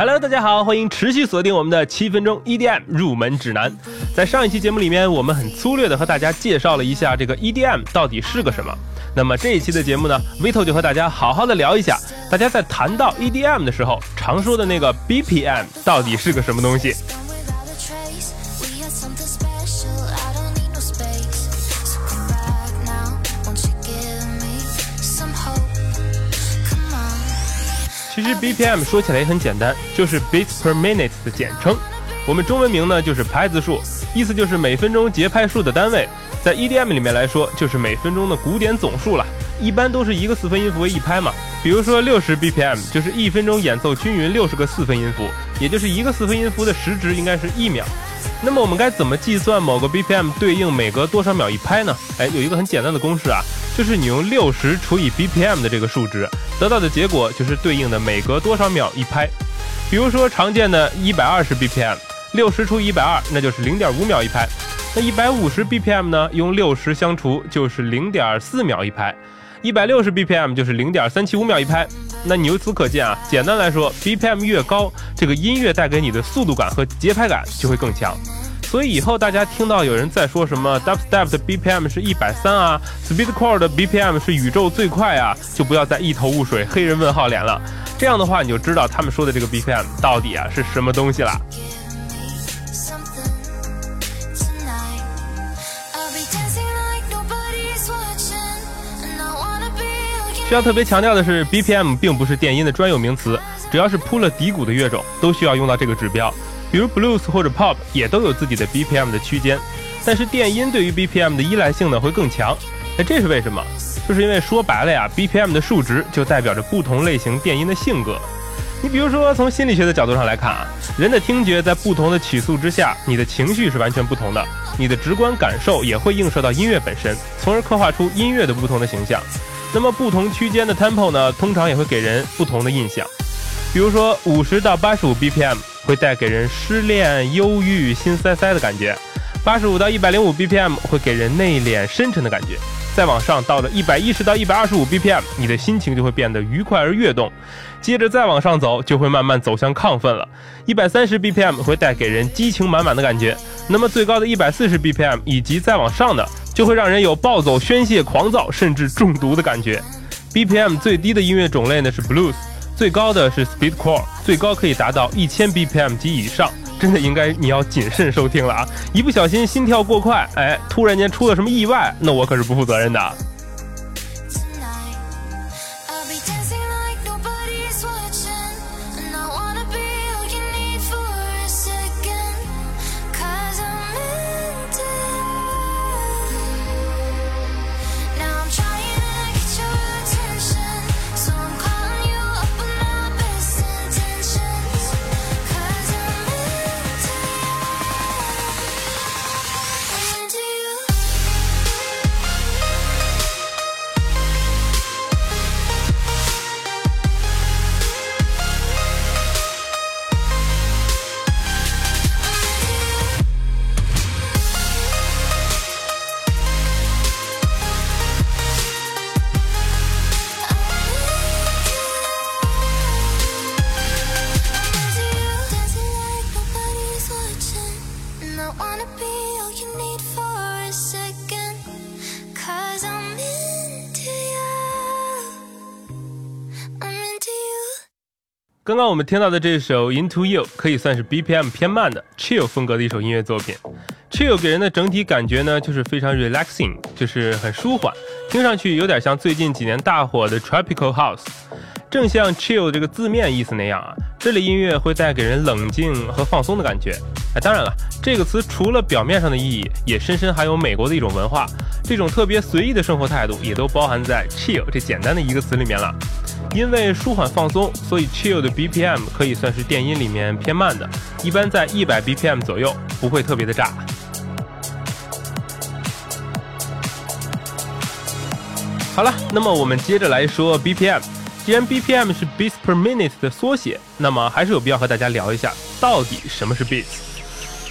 Hello，大家好，欢迎持续锁定我们的七分钟 EDM 入门指南。在上一期节目里面，我们很粗略的和大家介绍了一下这个 EDM 到底是个什么。那么这一期的节目呢，Vito 就和大家好好的聊一下，大家在谈到 EDM 的时候，常说的那个 BPM 到底是个什么东西。其实 BPM 说起来也很简单，就是 beats per minute 的简称。我们中文名呢就是拍子数，意思就是每分钟节拍数的单位。在 EDM 里面来说，就是每分钟的鼓点总数了。一般都是一个四分音符为一拍嘛。比如说六十 BPM 就是一分钟演奏均匀六十个四分音符，也就是一个四分音符的时值应该是一秒。那么我们该怎么计算某个 BPM 对应每隔多少秒一拍呢？哎，有一个很简单的公式啊，就是你用六十除以 BPM 的这个数值，得到的结果就是对应的每隔多少秒一拍。比如说常见的一百二十 BPM，六十除以一百二，那就是零点五秒一拍。那一百五十 BPM 呢？用六十相除就是零点四秒一拍，一百六十 BPM 就是零点三七五秒一拍。那你由此可见啊，简单来说，BPM 越高，这个音乐带给你的速度感和节拍感就会更强。所以以后大家听到有人在说什么 Dubstep 的 BPM 是一百三啊，Speedcore 的 BPM 是宇宙最快啊，就不要再一头雾水、黑人问号脸了。这样的话，你就知道他们说的这个 BPM 到底啊是什么东西了。需要特别强调的是，BPM 并不是电音的专有名词，只要是铺了底鼓的乐种，都需要用到这个指标。比如 Blues 或者 Pop 也都有自己的 BPM 的区间，但是电音对于 BPM 的依赖性呢会更强。那这是为什么？就是因为说白了呀，BPM 的数值就代表着不同类型电音的性格。你比如说，从心理学的角度上来看啊，人的听觉在不同的曲速之下，你的情绪是完全不同的，你的直观感受也会映射到音乐本身，从而刻画出音乐的不同的形象。那么不同区间的 tempo 呢，通常也会给人不同的印象。比如说，五十到八十五 BPM 会带给人失恋、忧郁、心塞塞的感觉；八十五到一百零五 BPM 会给人内敛、深沉的感觉。再往上到了一百一十到一百二十五 BPM，你的心情就会变得愉快而跃动。接着再往上走，就会慢慢走向亢奋了。一百三十 BPM 会带给人激情满满的感觉。那么最高的一百四十 BPM 以及再往上的。就会让人有暴走、宣泄、狂躁，甚至中毒的感觉。BPM 最低的音乐种类呢是 Blues，最高的是 Speedcore，最高可以达到一千 BPM 及以上。真的应该你要谨慎收听了啊！一不小心心跳过快，哎，突然间出了什么意外，那我可是不负责任的。刚刚我们听到的这首《Into You》可以算是 BPM 偏慢的 Chill 风格的一首音乐作品。Chill 给人的整体感觉呢，就是非常 relaxing，就是很舒缓，听上去有点像最近几年大火的 Tropical House。正像 Chill 这个字面意思那样啊，这类音乐会带给人冷静和放松的感觉。哎，当然了，这个词除了表面上的意义，也深深含有美国的一种文化，这种特别随意的生活态度也都包含在 Chill 这简单的一个词里面了。因为舒缓放松，所以 chill 的 BPM 可以算是电音里面偏慢的，一般在一百 BPM 左右，不会特别的炸。好了，那么我们接着来说 BPM。既然 BPM 是 beats per minute 的缩写，那么还是有必要和大家聊一下，到底什么是 beats。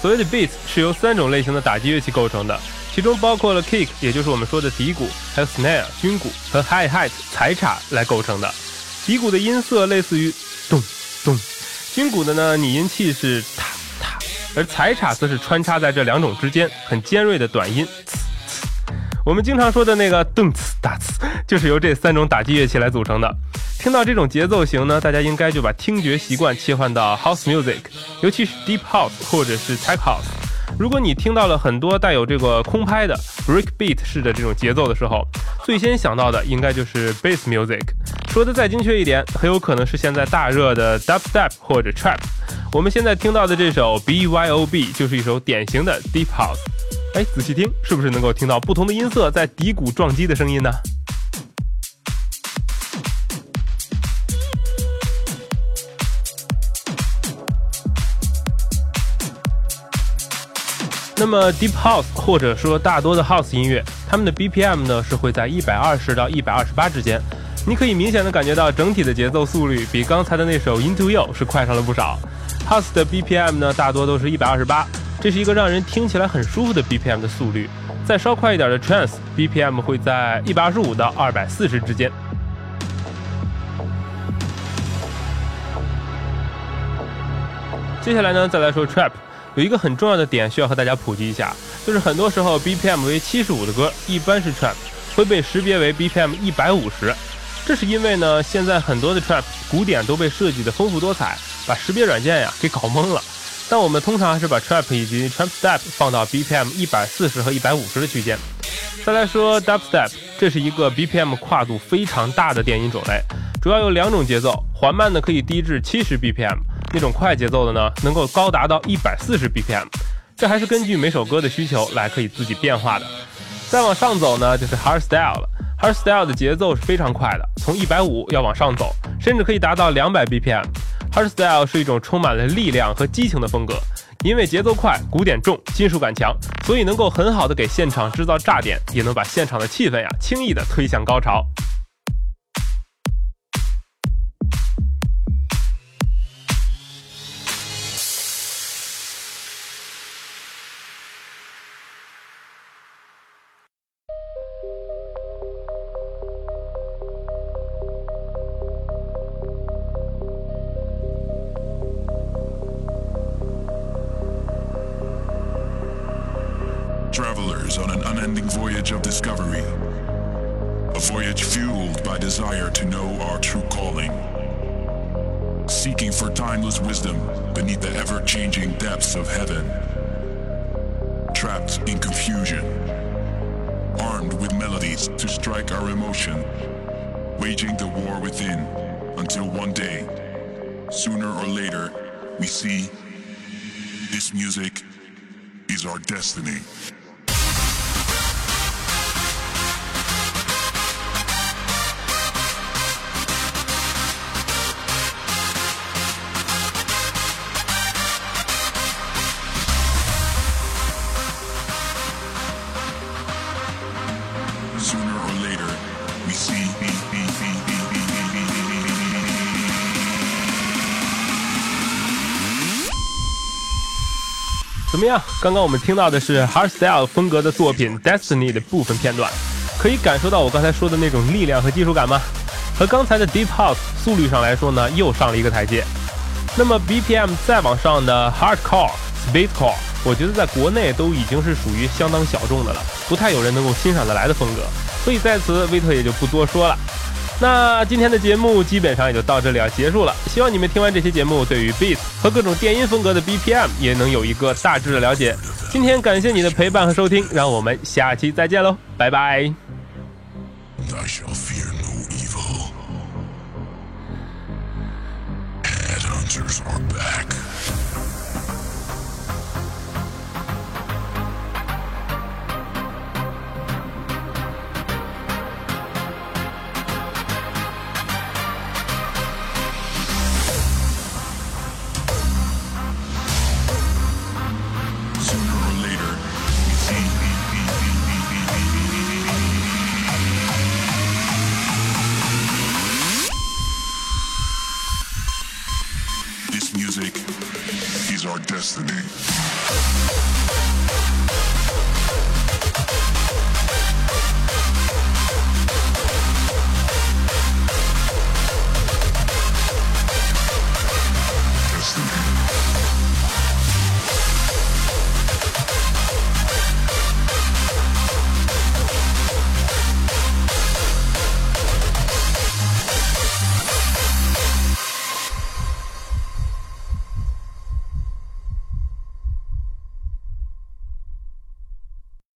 所谓的 beats 是由三种类型的打击乐器构成的，其中包括了 kick，也就是我们说的底鼓，还有 snare 军鼓和 hi hat 踩镲来构成的。底鼓的音色类似于咚咚，军鼓的呢，拟音器是踏踏，而踩镲则是穿插在这两种之间，很尖锐的短音。我们经常说的那个咚次打次，就是由这三种打击乐器来组成的。听到这种节奏型呢，大家应该就把听觉习惯切换到 House Music，尤其是 Deep House 或者是 Tech House。如果你听到了很多带有这个空拍的 Break Beat 式的这种节奏的时候，最先想到的应该就是 Bass Music。说的再精确一点，很有可能是现在大热的 Dubstep 或者 Trap。我们现在听到的这首 BYOB 就是一首典型的 Deep House。哎，仔细听，是不是能够听到不同的音色在底鼓撞击的声音呢？那么 Deep House 或者说大多的 House 音乐，它们的 BPM 呢是会在一百二十到一百二十八之间。你可以明显的感觉到整体的节奏速率比刚才的那首 Into You 是快上了不少。House 的 BPM 呢大多都是一百二十八。这是一个让人听起来很舒服的 BPM 的速率，再稍快一点的 Trance BPM 会在一百二十五到二百四十之间。接下来呢，再来说 Trap，有一个很重要的点需要和大家普及一下，就是很多时候 BPM 为七十五的歌一般是 Trap，会被识别为 BPM 一百五十。这是因为呢，现在很多的 Trap 鼓点都被设计的丰富多彩，把识别软件呀给搞懵了。但我们通常还是把 trap 以及 trap step 放到 BPM 一百四十和一百五十的区间。再来说 dubstep，这是一个 BPM 跨度非常大的电音种类，主要有两种节奏，缓慢的可以低至七十 BPM，那种快节奏的呢，能够高达到一百四十 BPM。这还是根据每首歌的需求来可以自己变化的。再往上走呢，就是 hardstyle 了，hardstyle 的节奏是非常快的，从一百五要往上走，甚至可以达到两百 BPM。Hardstyle 是一种充满了力量和激情的风格，因为节奏快、鼓点重、金属感强，所以能够很好的给现场制造炸点，也能把现场的气氛呀轻易的推向高潮。On an unending voyage of discovery. A voyage fueled by desire to know our true calling. Seeking for timeless wisdom beneath the ever changing depths of heaven. Trapped in confusion. Armed with melodies to strike our emotion. Waging the war within until one day, sooner or later, we see this music is our destiny. 怎么样？刚刚我们听到的是 hardstyle 风格的作品《Destiny》的部分片段，可以感受到我刚才说的那种力量和技术感吗？和刚才的 Deep House 速率上来说呢，又上了一个台阶。那么 BPM 再往上的 Hardcore、Speedcore，我觉得在国内都已经是属于相当小众的了，不太有人能够欣赏得来的风格。所以在此，威特也就不多说了。那今天的节目基本上也就到这里要结束了。希望你们听完这期节目，对于 beats 和各种电音风格的 BPM 也能有一个大致的了解。今天感谢你的陪伴和收听，让我们下期再见喽，拜拜。Music is our destiny.